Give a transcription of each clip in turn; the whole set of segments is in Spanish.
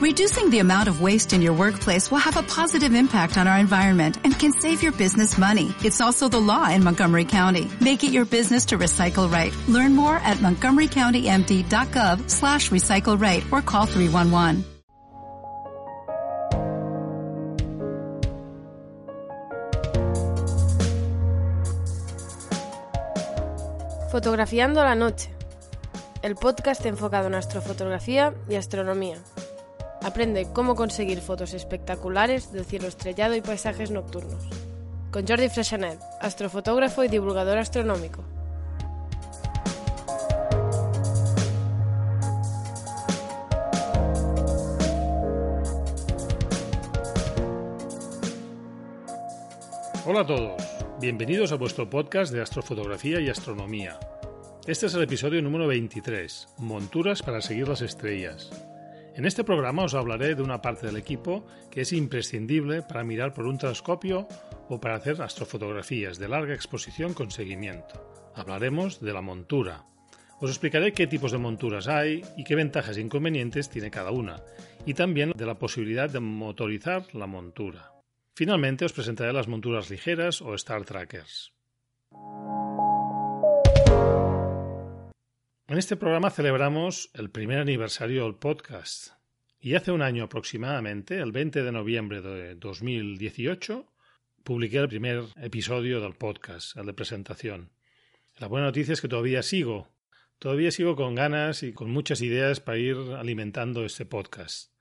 Reducing the amount of waste in your workplace will have a positive impact on our environment and can save your business money. It's also the law in Montgomery County. Make it your business to recycle right. Learn more at montgomerycountymd.gov slash recycle right or call 311. Fotografiando la noche, el podcast enfocado en astrofotografía y astronomía. Aprende cómo conseguir fotos espectaculares del cielo estrellado y paisajes nocturnos. Con Jordi Freshanet, astrofotógrafo y divulgador astronómico. Hola a todos, bienvenidos a vuestro podcast de astrofotografía y astronomía. Este es el episodio número 23, Monturas para seguir las estrellas. En este programa os hablaré de una parte del equipo que es imprescindible para mirar por un telescopio o para hacer astrofotografías de larga exposición con seguimiento. Hablaremos de la montura. Os explicaré qué tipos de monturas hay y qué ventajas e inconvenientes tiene cada una, y también de la posibilidad de motorizar la montura. Finalmente os presentaré las monturas ligeras o Star Trackers. En este programa celebramos el primer aniversario del podcast y hace un año aproximadamente, el 20 de noviembre de 2018, publiqué el primer episodio del podcast, el de presentación. La buena noticia es que todavía sigo, todavía sigo con ganas y con muchas ideas para ir alimentando este podcast.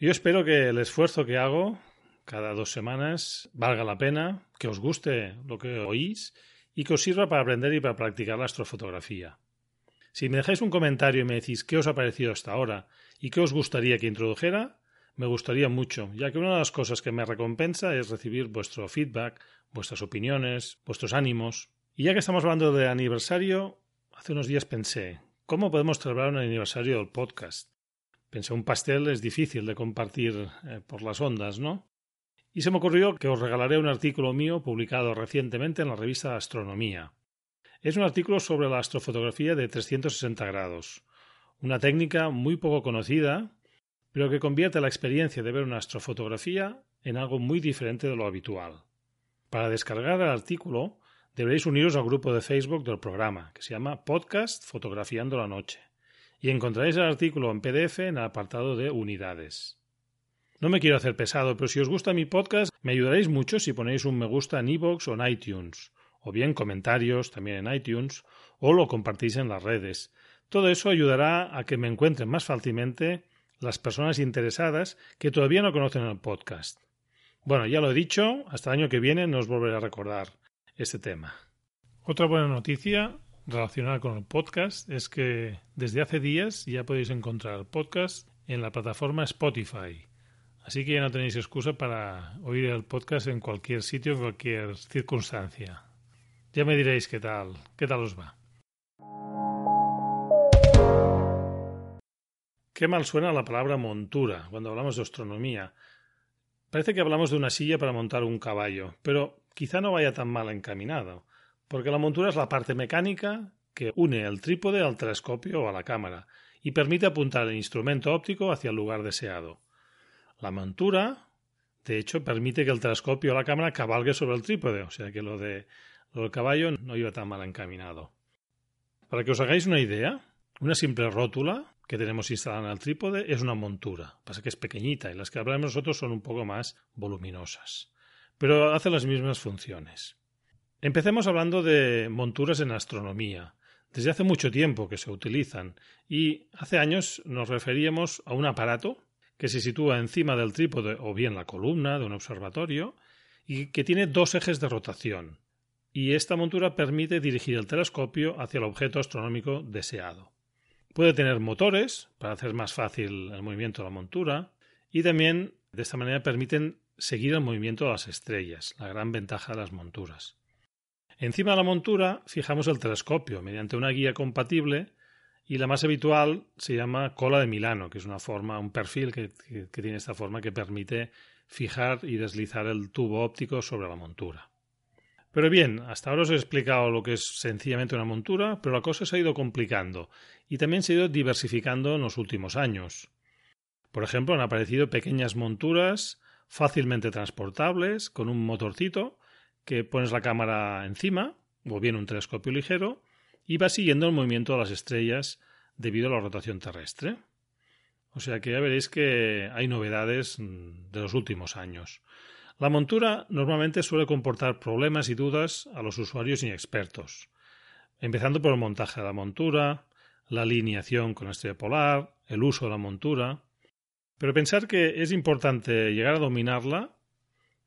Yo espero que el esfuerzo que hago cada dos semanas valga la pena, que os guste lo que oís y que os sirva para aprender y para practicar la astrofotografía. Si me dejáis un comentario y me decís qué os ha parecido hasta ahora y qué os gustaría que introdujera, me gustaría mucho, ya que una de las cosas que me recompensa es recibir vuestro feedback, vuestras opiniones, vuestros ánimos. Y ya que estamos hablando de aniversario, hace unos días pensé, ¿cómo podemos celebrar un aniversario del podcast? Pensé, un pastel es difícil de compartir eh, por las ondas, ¿no? Y se me ocurrió que os regalaré un artículo mío publicado recientemente en la revista Astronomía. Es un artículo sobre la astrofotografía de 360 grados, una técnica muy poco conocida, pero que convierte la experiencia de ver una astrofotografía en algo muy diferente de lo habitual. Para descargar el artículo deberéis uniros al grupo de Facebook del programa, que se llama Podcast Fotografiando la Noche, y encontraréis el artículo en PDF en el apartado de unidades. No me quiero hacer pesado, pero si os gusta mi podcast, me ayudaréis mucho si ponéis un me gusta en iVoox o en iTunes o bien comentarios también en iTunes, o lo compartís en las redes. Todo eso ayudará a que me encuentren más fácilmente las personas interesadas que todavía no conocen el podcast. Bueno, ya lo he dicho, hasta el año que viene no os volveré a recordar este tema. Otra buena noticia relacionada con el podcast es que desde hace días ya podéis encontrar el podcast en la plataforma Spotify. Así que ya no tenéis excusa para oír el podcast en cualquier sitio, en cualquier circunstancia. Ya me diréis qué tal, qué tal os va. Qué mal suena la palabra montura cuando hablamos de astronomía. Parece que hablamos de una silla para montar un caballo, pero quizá no vaya tan mal encaminado, porque la montura es la parte mecánica que une el trípode al telescopio o a la cámara y permite apuntar el instrumento óptico hacia el lugar deseado. La montura, de hecho, permite que el telescopio o la cámara cabalgue sobre el trípode, o sea que lo de el caballo no iba tan mal encaminado. Para que os hagáis una idea, una simple rótula que tenemos instalada en el trípode es una montura. Pasa que es pequeñita y las que hablamos nosotros son un poco más voluminosas. Pero hace las mismas funciones. Empecemos hablando de monturas en astronomía. Desde hace mucho tiempo que se utilizan y hace años nos referíamos a un aparato que se sitúa encima del trípode o bien la columna de un observatorio y que tiene dos ejes de rotación y esta montura permite dirigir el telescopio hacia el objeto astronómico deseado. Puede tener motores para hacer más fácil el movimiento de la montura y también de esta manera permiten seguir el movimiento de las estrellas, la gran ventaja de las monturas. Encima de la montura fijamos el telescopio mediante una guía compatible y la más habitual se llama cola de Milano, que es una forma, un perfil que, que tiene esta forma que permite fijar y deslizar el tubo óptico sobre la montura. Pero bien, hasta ahora os he explicado lo que es sencillamente una montura, pero la cosa se ha ido complicando y también se ha ido diversificando en los últimos años. Por ejemplo, han aparecido pequeñas monturas fácilmente transportables con un motorcito que pones la cámara encima o bien un telescopio ligero y va siguiendo el movimiento de las estrellas debido a la rotación terrestre. O sea que ya veréis que hay novedades mm, de los últimos años. La montura normalmente suele comportar problemas y dudas a los usuarios inexpertos, empezando por el montaje de la montura, la alineación con la estrella polar, el uso de la montura. Pero pensar que es importante llegar a dominarla,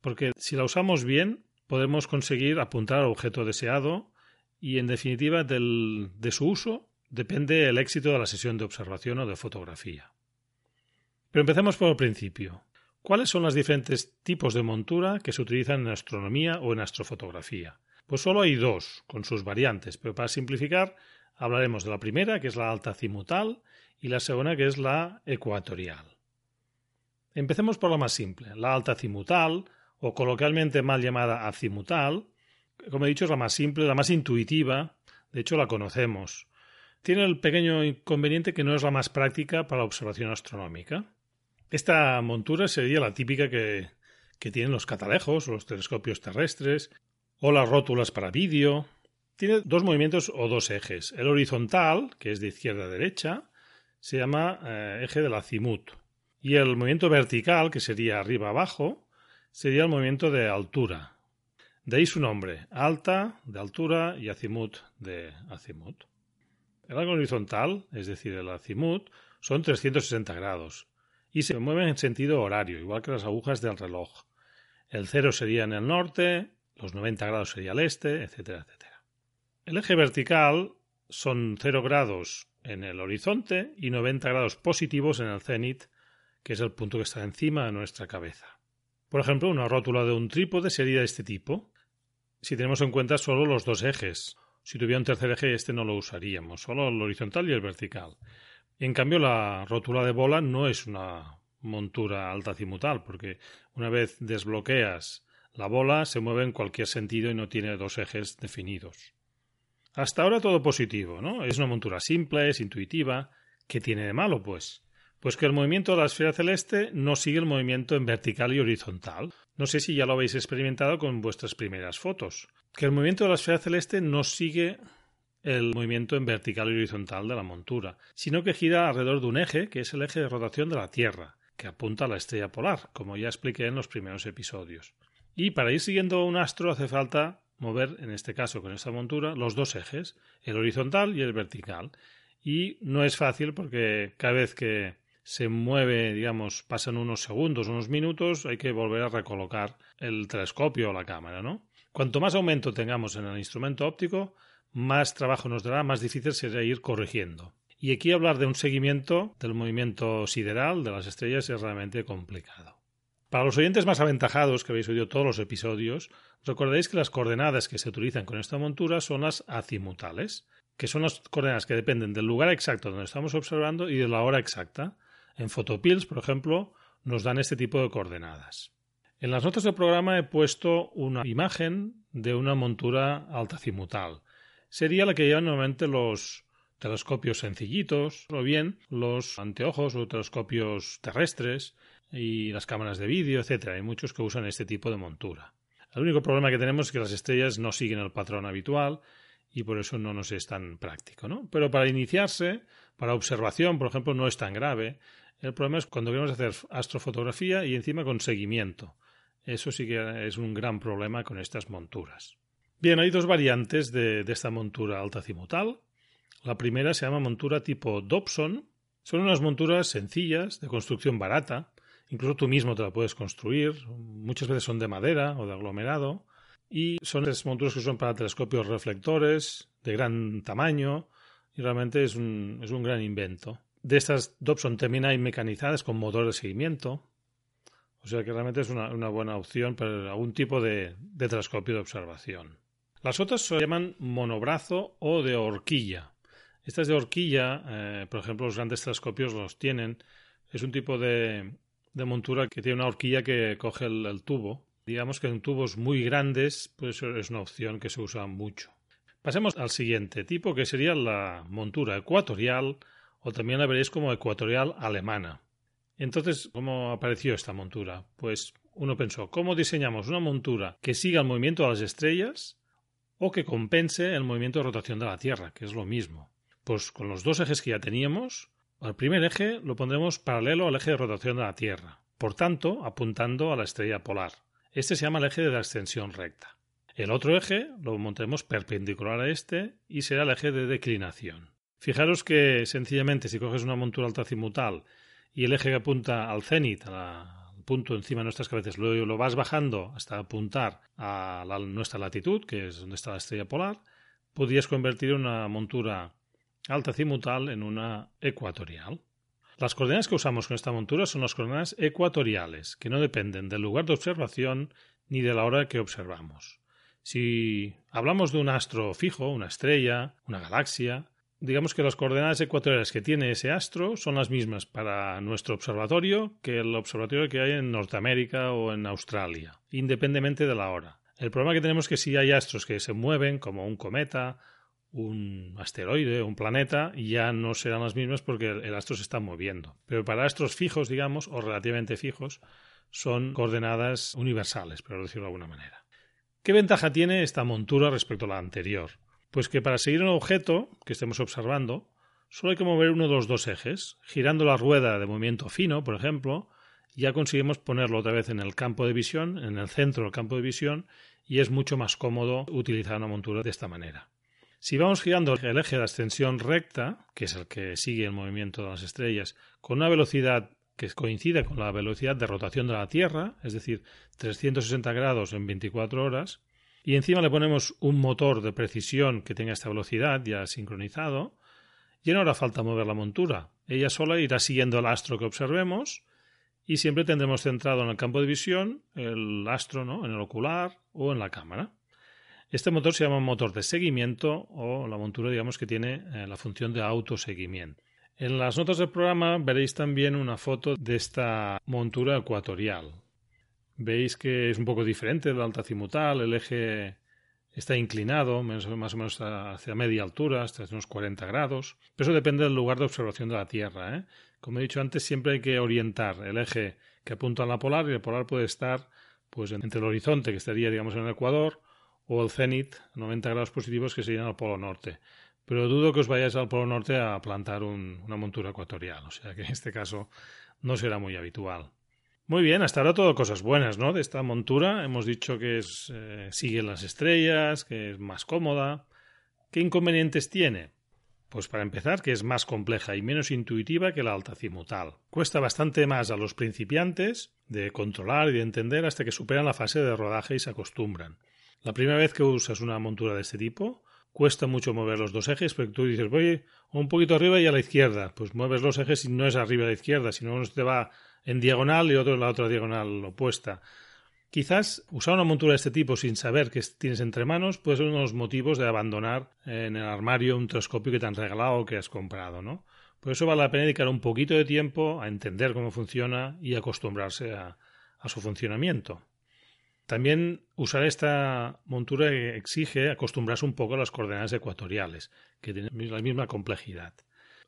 porque si la usamos bien, podemos conseguir apuntar al objeto deseado y, en definitiva, de su uso depende el éxito de la sesión de observación o de fotografía. Pero empecemos por el principio. ¿Cuáles son los diferentes tipos de montura que se utilizan en astronomía o en astrofotografía? Pues solo hay dos, con sus variantes, pero para simplificar hablaremos de la primera, que es la alta cimutal, y la segunda, que es la ecuatorial. Empecemos por la más simple, la alta cimutal, o coloquialmente mal llamada azimutal, como he dicho, es la más simple, la más intuitiva, de hecho la conocemos. Tiene el pequeño inconveniente que no es la más práctica para la observación astronómica. Esta montura sería la típica que, tienen los catalejos los telescopios terrestres, o las rótulas para vídeo. Tiene dos movimientos o dos ejes. El horizontal, que es de izquierda a derecha, se llama eh, eje del azimut. Y el movimiento vertical, que sería arriba abajo, sería el movimiento de altura. De ahí su nombre, alta, de altura, y azimut, de azimut. El ángulo horizontal, es decir, el azimut, son 360 grados y se mueven en sentido horario, igual que las agujas del reloj. El cero sería en el norte, los 90 grados sería al este, etcétera, etcétera. El eje vertical son 0 grados en el horizonte y 90 grados positivos en el cenit, que es el punto que está encima de nuestra cabeza. Por ejemplo, una rótula de un trípode sería de este tipo, si tenemos en cuenta solo los dos ejes. Si tuviera un tercer eje, este no lo usaríamos, solo el horizontal y el vertical. En cambio, la rótula de bola no es una montura altacimutal, porque una vez desbloqueas la bola se mueve en cualquier sentido y no tiene dos ejes definidos. Hasta ahora todo positivo, ¿no? Es una montura simple, es intuitiva. ¿Qué tiene de malo, pues? Pues que el movimiento de la esfera celeste no sigue el movimiento en vertical y horizontal. No sé si ya lo habéis experimentado con vuestras primeras fotos. Que el movimiento de la esfera celeste no sigue el movimiento en vertical y horizontal de la montura, sino que gira alrededor de un eje, que es el eje de rotación de la Tierra, que apunta a la estrella polar, como ya expliqué en los primeros episodios. Y para ir siguiendo un astro hace falta mover, en este caso con esta montura, los dos ejes, el horizontal y el vertical. Y no es fácil porque cada vez que se mueve, digamos, pasan unos segundos, unos minutos, hay que volver a recolocar el telescopio o la cámara, ¿no? Cuanto más aumento tengamos en el instrumento óptico, más trabajo nos dará, más difícil será ir corrigiendo. Y aquí hablar de un seguimiento del movimiento sideral de las estrellas es realmente complicado. Para los oyentes más aventajados que habéis oído todos los episodios, recordaréis que las coordenadas que se utilizan con esta montura son las azimutales, que son las coordenadas que dependen del lugar exacto donde estamos observando y de la hora exacta. En Photopills, por ejemplo, nos dan este tipo de coordenadas. En las notas del programa he puesto una imagen de una montura altacimutal, sería la que llevan normalmente los telescopios sencillitos o bien los anteojos o telescopios terrestres y las cámaras de vídeo, etcétera. Hay muchos que usan este tipo de montura. El único problema que tenemos es que las estrellas no siguen el patrón habitual y por eso no nos es tan práctico, ¿no? Pero para iniciarse, para observación, por ejemplo, no es tan grave. El problema es cuando queremos hacer astrofotografía y encima con seguimiento. Eso sí que es un gran problema con estas monturas. Bien, hay dos variantes de, esta montura altacimutal. La primera se llama montura tipo Dobson. Son unas monturas sencillas, de construcción barata. Incluso tú mismo te la puedes construir. Muchas veces son de madera o de aglomerado. Y son las monturas que son para telescopios reflectores de gran tamaño. Y realmente es un, es un gran invento. De estas Dobson también hay mecanizadas con motor de seguimiento. O sea que realmente es una, buena opción para algún tipo de telescopio de observación. Las otras se llaman monobrazo o de horquilla. Estas de horquilla, eh, por ejemplo, los grandes telescopios los tienen. Es un tipo de, montura que tiene una horquilla que coge el, tubo. Digamos que en tubos muy grandes, pues es una opción que se usa mucho. Pasemos al siguiente tipo, que sería la montura ecuatorial, o también la veréis como ecuatorial alemana. Entonces, ¿cómo apareció esta montura? Pues uno pensó, ¿cómo diseñamos una montura que siga el movimiento de las estrellas o que compense el movimiento de rotación de la Tierra, que es lo mismo? Pues con los dos ejes que ya teníamos, al primer eje lo pondremos paralelo al eje de rotación de la Tierra, por tanto, apuntando a la estrella polar. Este se llama el eje de la extensión recta. El otro eje lo montaremos perpendicular a este y será el eje de declinación. Fijaros que sencillamente si coges una montura altacimutal y el eje que apunta al cenit, al punto encima de nuestras cabezas, luego lo vas bajando hasta apuntar a nuestra latitud, que es donde está la estrella polar, podrías convertir una montura altacimutal en una ecuatorial. Las coordenadas que usamos con esta montura son las coordenadas ecuatoriales, que no dependen del lugar de observación ni de la hora que observamos. Si hablamos de un astro fijo, una estrella, una galaxia, digamos que las coordenadas ecuatoriales que tiene ese astro son las mismas para nuestro observatorio que el observatorio que hay en Norteamérica o en Australia, independientemente de la hora. El problema que tenemos es que si hay astros que se mueven, como un cometa, un asteroide, un planeta, ya no serán las mismas porque el astro se está moviendo. Pero para astros fijos, digamos, o relativamente fijos, son coordenadas universales, por decirlo de alguna manera. ¿Qué ventaja tiene esta montura respecto a la anterior? Pues que para seguir un objeto que estemos observando, solo hay que mover uno de los dos ejes. Girando la rueda de movimiento fino, por ejemplo, ya conseguimos ponerlo otra vez en el campo de visión, en el centro del campo de visión, y es mucho más cómodo utilizar una montura de esta manera. Si vamos girando el eje de ascensión recta, que es el que sigue el movimiento de las estrellas, con una velocidad que coincide con la velocidad de rotación de la Tierra, es decir, 360 grados en 24 horas, y encima le ponemos un motor de precisión que tenga esta velocidad ya sincronizado, ya no hará falta mover la montura. Ella sola irá siguiendo el astro que observemos y siempre tendremos centrado en el campo de visión el astro ¿no? en el ocular o en la cámara. Este motor se llama motor de seguimiento o la montura digamos que tiene eh, la función de autoseguimiento. En las notas del programa veréis también una foto de esta montura ecuatorial. Veis que es un poco diferente del altacimutal, el eje está inclinado, más o menos hacia media altura, hasta unos 40 grados. Pero eso depende del lugar de observación de la Tierra. ¿eh? Como he dicho antes, siempre hay que orientar el eje que apunta a la polar y el polar puede estar pues entre el horizonte, que estaría digamos en el Ecuador, o el cenit, 90 grados positivos, que serían al polo norte. Pero dudo que os vayáis al polo norte a plantar una montura ecuatorial, o sea que en este caso no será muy habitual. Muy bien, hasta ahora todo cosas buenas, ¿no? De esta montura hemos dicho que es, eh, las estrellas, que es más cómoda. ¿Qué inconvenientes tiene? Pues para empezar, que es más compleja y menos intuitiva que la altacimutal. Cuesta bastante más a los principiantes de controlar y de entender hasta que superan la fase de rodaje y se acostumbran. La primera vez que usas una montura de este tipo, cuesta mucho mover los dos ejes, porque tú dices, voy un poquito arriba y a la izquierda. Pues mueves los ejes y no es arriba a la izquierda, sino uno te va en diagonal y otro en la otra diagonal opuesta. Quizás usar una montura de este tipo sin saber qué tienes entre manos puede ser uno de los motivos de abandonar en el armario un telescopio que te han regalado o que has comprado, ¿no? Por eso vale la pena dedicar un poquito de tiempo a entender cómo funciona y acostumbrarse a, a su funcionamiento. También usar esta montura exige acostumbrarse un poco a las coordenadas ecuatoriales, que tienen la misma complejidad.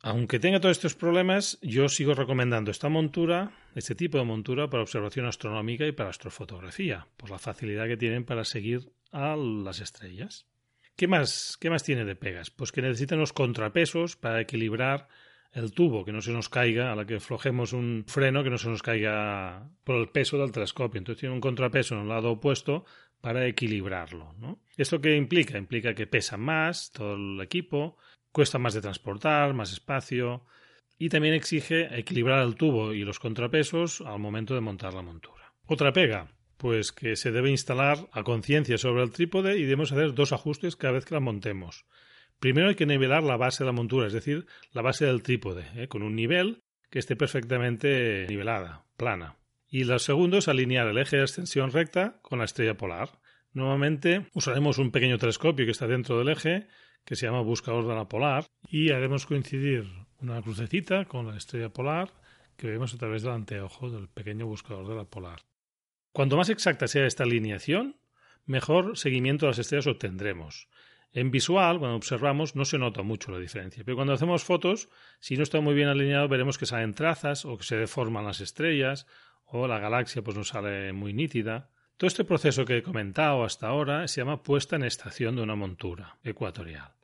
Aunque tenga todos estos problemas, yo sigo recomendando esta montura, este tipo de montura para observación astronómica y para astrofotografía, por la facilidad que tienen para seguir a las estrellas. ¿Qué más, qué más tiene de pegas? Pues que necesitan los contrapesos para equilibrar el tubo, que no se nos caiga, a la que flojemos un freno, que no se nos caiga por el peso del telescopio. Entonces tiene un contrapeso en el lado opuesto para equilibrarlo. ¿no? ¿Esto qué implica? Implica que pesa más todo el equipo, Cuesta más de transportar, más espacio y también exige equilibrar el tubo y los contrapesos al momento de montar la montura. Otra pega, pues que se debe instalar a conciencia sobre el trípode y debemos hacer dos ajustes cada vez que la montemos. Primero hay que nivelar la base de la montura, es decir, la base del trípode, ¿eh? con un nivel que esté perfectamente nivelada, plana. Y lo segundo es alinear el eje de extensión recta con la estrella polar. Nuevamente usaremos un pequeño telescopio que está dentro del eje que se llama Buscador de la Polar y haremos coincidir una crucecita con la estrella polar que vemos a través del anteojo del pequeño buscador de la polar. Cuanto más exacta sea esta alineación, mejor seguimiento de las estrellas obtendremos. En visual, cuando observamos, no se nota mucho la diferencia, pero cuando hacemos fotos, si no está muy bien alineado, veremos que salen trazas o que se deforman las estrellas o la galaxia pues no sale muy nítida. Todo este proceso que he comentado hasta ahora se llama puesta en estación de una montura ecuatorial.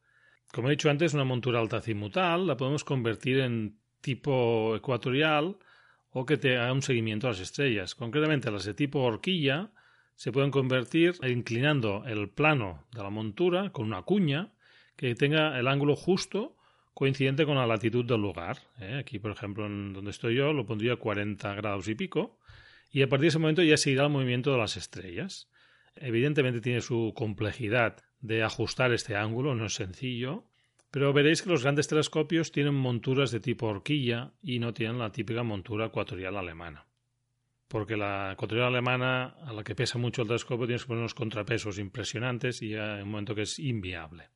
Como he dicho antes, una montura altacimutal la podemos convertir en tipo ecuatorial o que te haga un seguimiento a las estrellas. Concretamente, las de tipo horquilla se pueden convertir inclinando el plano de la montura con una cuña que tenga el ángulo justo coincidente con la latitud del lugar. ¿eh? Aquí, por ejemplo, en donde estoy yo, lo pondría 40 grados y pico, y a partir de ese momento ya se irá el movimiento de las estrellas. Evidentemente tiene su complejidad de ajustar este ángulo, no es sencillo, pero veréis que los grandes telescopios tienen monturas de tipo horquilla y no tienen la típica montura ecuatorial alemana porque la ecuatorial alemana, a la que pesa mucho el telescopio, tienes que poner unos contrapesos impresionantes y en un momento que es inviable.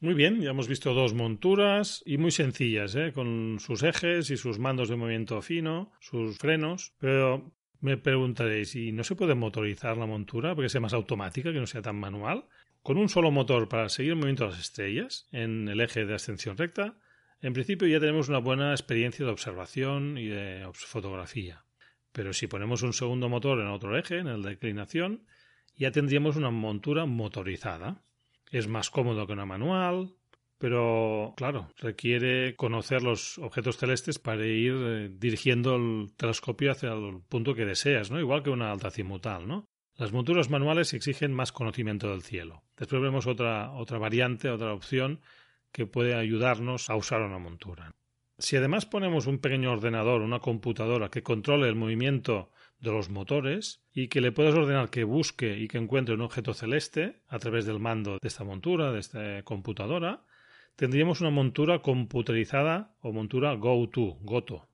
Muy bien, ya hemos visto dos monturas y muy sencillas, ¿eh? con sus ejes y sus mandos de movimiento fino, sus frenos, pero me preguntaréis, ¿y no se puede motorizar la montura porque sea más automática, que no sea tan manual? Con un solo motor para seguir el movimiento de las estrellas en el eje de ascensión recta, en principio ya tenemos una buena experiencia de observación y de fotografía. Pero si ponemos un segundo motor en otro eje, en el de ya tendríamos una montura motorizada. Es más cómodo que una manual, pero claro, requiere conocer los objetos celestes para ir eh, dirigiendo el telescopio hacia el punto que deseas, ¿no? Igual que una altacimutal, ¿no? Las monturas manuales exigen más conocimiento del cielo. Después vemos otra, otra variante, otra opción que puede ayudarnos a usar una montura. Si además ponemos un pequeño ordenador, una computadora que controle el movimiento de los motores y que le puedas ordenar que busque y que encuentre un objeto celeste a través del mando de esta montura, de esta computadora, tendríamos una montura computerizada o montura Go-To, Goto.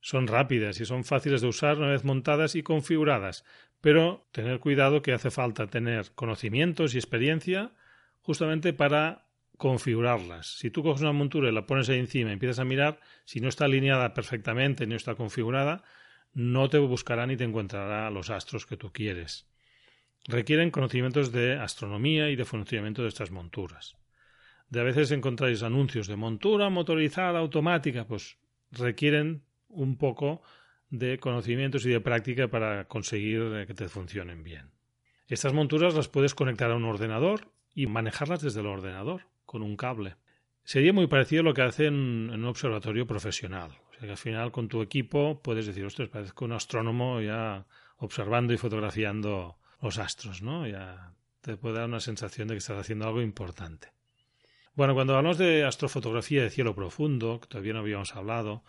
Son rápidas y son fáciles de usar una vez montadas y configuradas, pero tener cuidado que hace falta tener conocimientos y experiencia justamente para configurarlas. Si tú coges una montura y la pones ahí encima y empiezas a mirar, si no está alineada perfectamente, no está configurada, no te buscará ni te encontrará los astros que tú quieres. Requieren conocimientos de astronomía y de funcionamiento de estas monturas. De a veces encontráis anuncios de montura motorizada automática, pues requieren un poco de conocimientos y de práctica para conseguir que te funcionen bien. Estas monturas las puedes conectar a un ordenador y manejarlas desde el ordenador con un cable. Sería muy parecido a lo que hacen en un observatorio profesional. O sea que al final con tu equipo puedes decir, ostras, parezco un astrónomo ya observando y fotografiando los astros, ¿no? Ya te puede dar una sensación de que estás haciendo algo importante. Bueno, cuando hablamos de astrofotografía de cielo profundo, que todavía no habíamos hablado,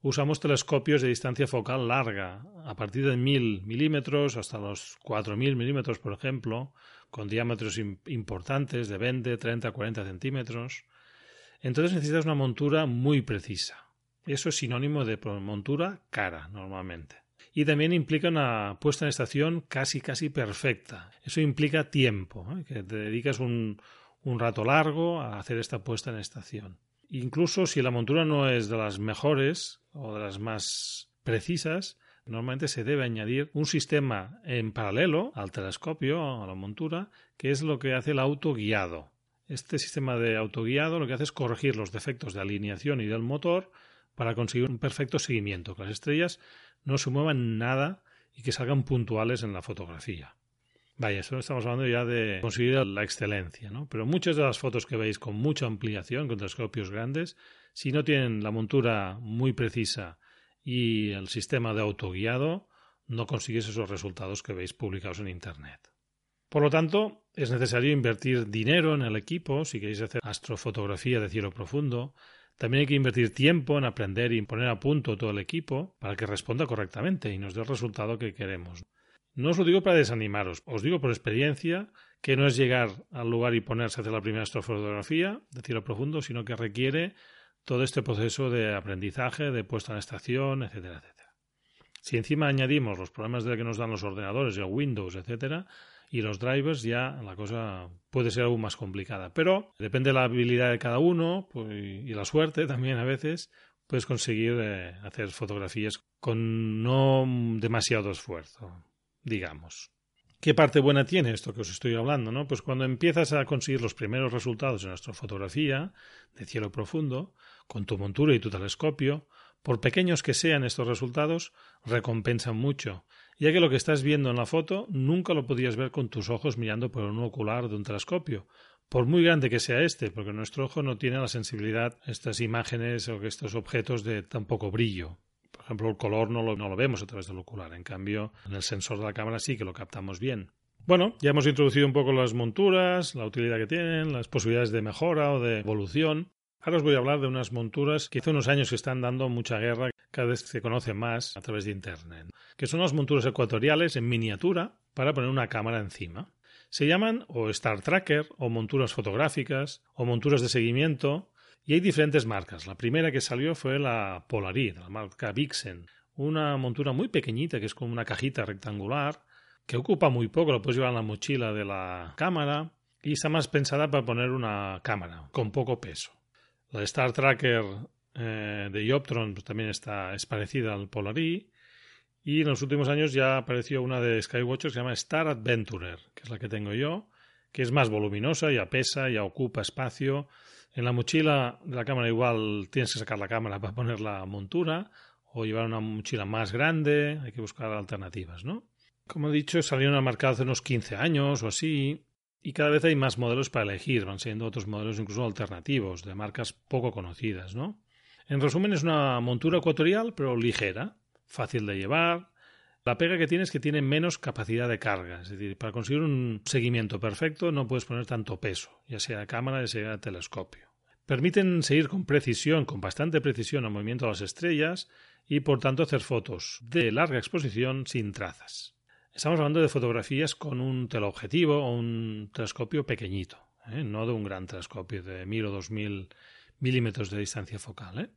usamos telescopios de distancia focal larga, a partir de 1000 milímetros hasta los 4000 milímetros, por ejemplo, con diámetros importantes de 20, 30, 40 centímetros. Entonces necesitas una montura muy precisa. Eso es sinónimo de montura cara, normalmente. Y también implica una puesta en estación casi, casi perfecta. Eso implica tiempo, ¿eh? que te dedicas un, un rato largo a hacer esta puesta en estación. Incluso si la montura no es de las mejores o de las más precisas, normalmente se debe añadir un sistema en paralelo al telescopio, a la montura, que es lo que hace el autoguiado. Este sistema de autoguiado lo que hace es corregir los defectos de alineación y del motor para conseguir un perfecto seguimiento, que las estrellas no se muevan nada y que salgan puntuales en la fotografía. Vaya, eso estamos hablando ya de conseguir la excelencia, ¿no? Pero muchas de las fotos que veis con mucha ampliación, con telescopios grandes, si no tienen la montura muy precisa y el sistema de autoguiado no consigues esos resultados que veis publicados en Internet. Por lo tanto, es necesario invertir dinero en el equipo si queréis hacer astrofotografía de cielo profundo. También hay que invertir tiempo en aprender y poner a punto todo el equipo para que responda correctamente y nos dé el resultado que queremos. No os lo digo para desanimaros, os digo por experiencia que no es llegar al lugar y ponerse a hacer la primera astrofotografía de cielo profundo, sino que requiere todo este proceso de aprendizaje, de puesta en estación, etcétera, etcétera. Si encima añadimos los problemas de que nos dan los ordenadores, el Windows, etcétera, y los drivers, ya la cosa puede ser aún más complicada. Pero depende de la habilidad de cada uno pues, y la suerte también a veces, puedes conseguir eh, hacer fotografías con no demasiado esfuerzo, digamos. ¿Qué parte buena tiene esto que os estoy hablando? ¿no? Pues cuando empiezas a conseguir los primeros resultados en nuestra fotografía de cielo profundo, con tu montura y tu telescopio, por pequeños que sean estos resultados, recompensan mucho, ya que lo que estás viendo en la foto nunca lo podías ver con tus ojos mirando por un ocular de un telescopio, por muy grande que sea este, porque nuestro ojo no tiene la sensibilidad estas imágenes o estos objetos de tan poco brillo. Ejemplo, el color no lo, no lo vemos a través del ocular, en cambio, en el sensor de la cámara sí que lo captamos bien. Bueno, ya hemos introducido un poco las monturas, la utilidad que tienen, las posibilidades de mejora o de evolución. Ahora os voy a hablar de unas monturas que hace unos años que están dando mucha guerra, cada vez se conoce más a través de Internet, que son las monturas ecuatoriales en miniatura para poner una cámara encima. Se llaman o Star Tracker, o monturas fotográficas, o monturas de seguimiento, y hay diferentes marcas. La primera que salió fue la Polaris, la marca Vixen, una montura muy pequeñita que es como una cajita rectangular, que ocupa muy poco, lo puedes llevar en la mochila de la cámara, y está más pensada para poner una cámara con poco peso. La Star Tracker eh, de Ioptron pues, también está, es parecida al Polaris. Y en los últimos años ya apareció una de Skywatcher que se llama Star Adventurer, que es la que tengo yo, que es más voluminosa, ya pesa, ya ocupa espacio. En la mochila de la cámara igual tienes que sacar la cámara para poner la montura o llevar una mochila más grande, hay que buscar alternativas, ¿no? Como he dicho, salieron al mercado hace unos 15 años o así, y cada vez hay más modelos para elegir, van siendo otros modelos incluso alternativos, de marcas poco conocidas, ¿no? En resumen, es una montura ecuatorial, pero ligera, fácil de llevar. La pega que tiene es que tiene menos capacidad de carga, es decir, para conseguir un seguimiento perfecto no puedes poner tanto peso, ya sea cámara, ya sea telescopio. Permiten seguir con precisión, con bastante precisión el movimiento de las estrellas y por tanto hacer fotos de larga exposición sin trazas. Estamos hablando de fotografías con un teleobjetivo o un telescopio pequeñito, ¿eh? no de un gran telescopio de 1000 o 2000 milímetros de distancia focal. ¿eh?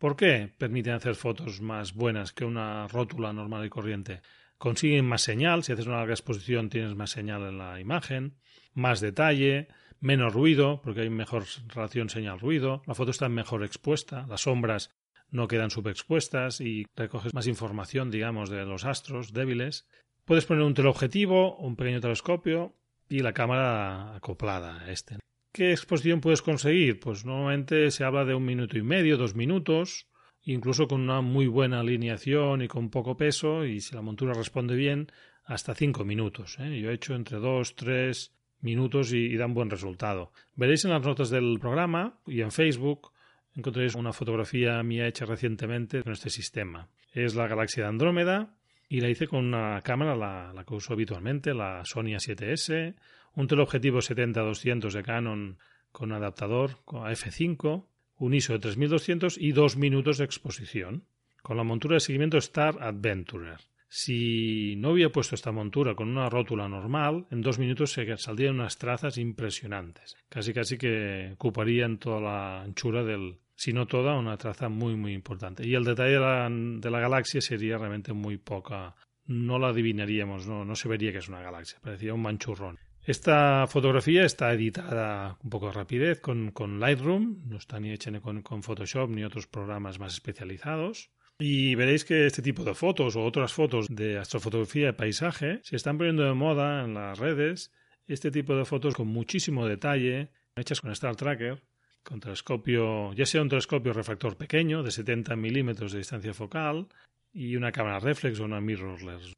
¿Por qué permiten hacer fotos más buenas que una rótula normal y corriente? Consiguen más señal, si haces una larga exposición tienes más señal en la imagen, más detalle, menos ruido, porque hay mejor relación señal-ruido, la foto está mejor expuesta, las sombras no quedan subexpuestas y recoges más información, digamos, de los astros débiles. Puedes poner un teleobjetivo, un pequeño telescopio y la cámara acoplada a este. ¿Qué exposición puedes conseguir? Pues normalmente se habla de un minuto y medio, dos minutos, incluso con una muy buena alineación y con poco peso, y si la montura responde bien, hasta cinco minutos. ¿eh? Yo he hecho entre dos, tres minutos y, y, dan buen resultado. Veréis en las notas del programa y en Facebook encontraréis una fotografía mía hecha recientemente con este sistema. Es la galaxia de Andrómeda y la hice con una cámara, la, que uso habitualmente, la Sony A7S, un teleobjetivo 70-200 de Canon con adaptador f5, un ISO de 3200 y dos minutos de exposición, con la montura de seguimiento Star Adventurer. Si no hubiera puesto esta montura con una rótula normal, en dos minutos se saldrían unas trazas impresionantes. Casi casi que ocuparían toda la anchura del, sino toda una traza muy muy importante. Y el detalle de la, galaxia sería realmente muy poca. No la adivinaríamos, no, no se vería que es una galaxia, parecía un manchurrón. Esta fotografía está editada un poco de rapidez con, Lightroom, no está ni hecha ni con, con, Photoshop ni otros programas más especializados. Y veréis que este tipo de fotos o otras fotos de astrofotografía de paisaje se están poniendo de moda en las redes. Este tipo de fotos con muchísimo detalle, hechas con Star Tracker, con telescopio, ya sea un telescopio refractor pequeño de 70 milímetros de distancia focal y una cámara reflex o una mirrorless.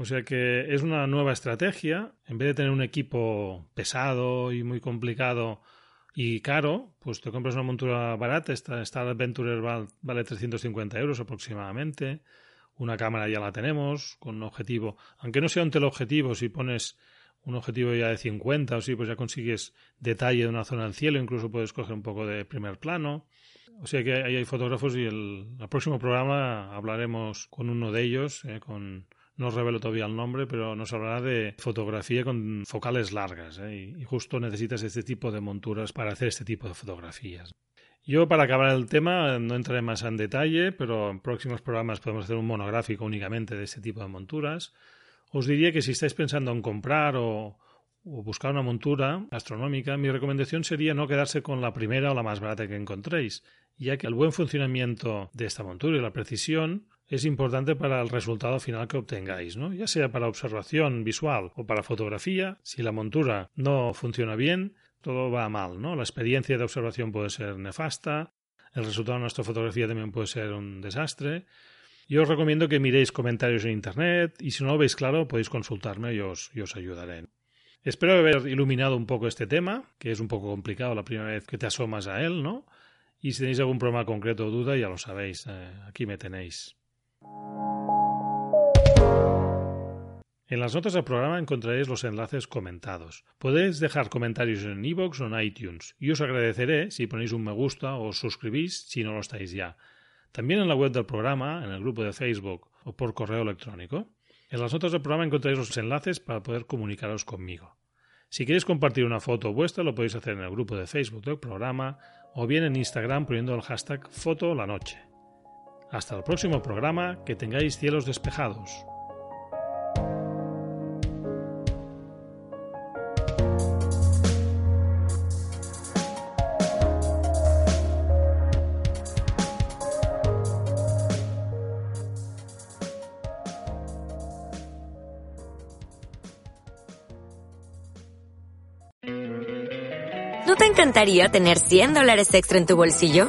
O sea que es una nueva estrategia. En vez de tener un equipo pesado y muy complicado y caro, pues te compras una montura barata. Esta Star Adventurer vale 350 euros aproximadamente. Una cámara ya la tenemos con un objetivo. Aunque no sea un teleobjetivo, si pones un objetivo ya de 50 o sí, pues ya consigues detalle de una zona del cielo, incluso puedes coger un poco de primer plano. O sea que ahí hay fotógrafos y el, próximo programa hablaremos con uno de ellos, eh, con no revelo todavía el nombre, pero nos hablará de fotografía con focales largas eh, y justo necesitas este tipo de monturas para hacer este tipo de fotografías. Yo, para acabar el tema, no entraré más en detalle, pero en próximos programas podemos hacer un monográfico únicamente de este tipo de monturas. Os diría que si estáis pensando en comprar o, buscar una montura astronómica, mi recomendación sería no quedarse con la primera o la más barata que encontréis, ya que el buen funcionamiento de esta montura y la precisión es importante para el resultado final que obtengáis, ¿no? Ya sea para observación visual o para fotografía, si la montura no funciona bien, todo va mal, ¿no? La experiencia de observación puede ser nefasta, el resultado de nuestra fotografía también puede ser un desastre. Yo os recomiendo que miréis comentarios en internet y si no lo veis claro podéis consultarme y os, os ayudaré. Espero haber iluminado un poco este tema, que es un poco complicado la primera vez que te asomas a él, ¿no? Y si tenéis algún problema concreto o duda, ya lo sabéis, eh, aquí me tenéis. En las notas del programa encontraréis los enlaces comentados. Podéis dejar comentarios en iVoox o en iTunes y os agradeceré si ponéis un me gusta o os suscribís si no lo estáis ya. También en la web del programa, en el grupo de Facebook o por correo electrónico. En las notas del programa encontraréis los enlaces para poder comunicaros conmigo. Si queréis compartir una foto vuestra, lo podéis hacer en el grupo de Facebook del programa o bien en Instagram poniendo el hashtag Foto la Noche. Hasta el próximo programa, que tengáis cielos despejados. ¿No te encantaría tener 100 dólares extra en tu bolsillo?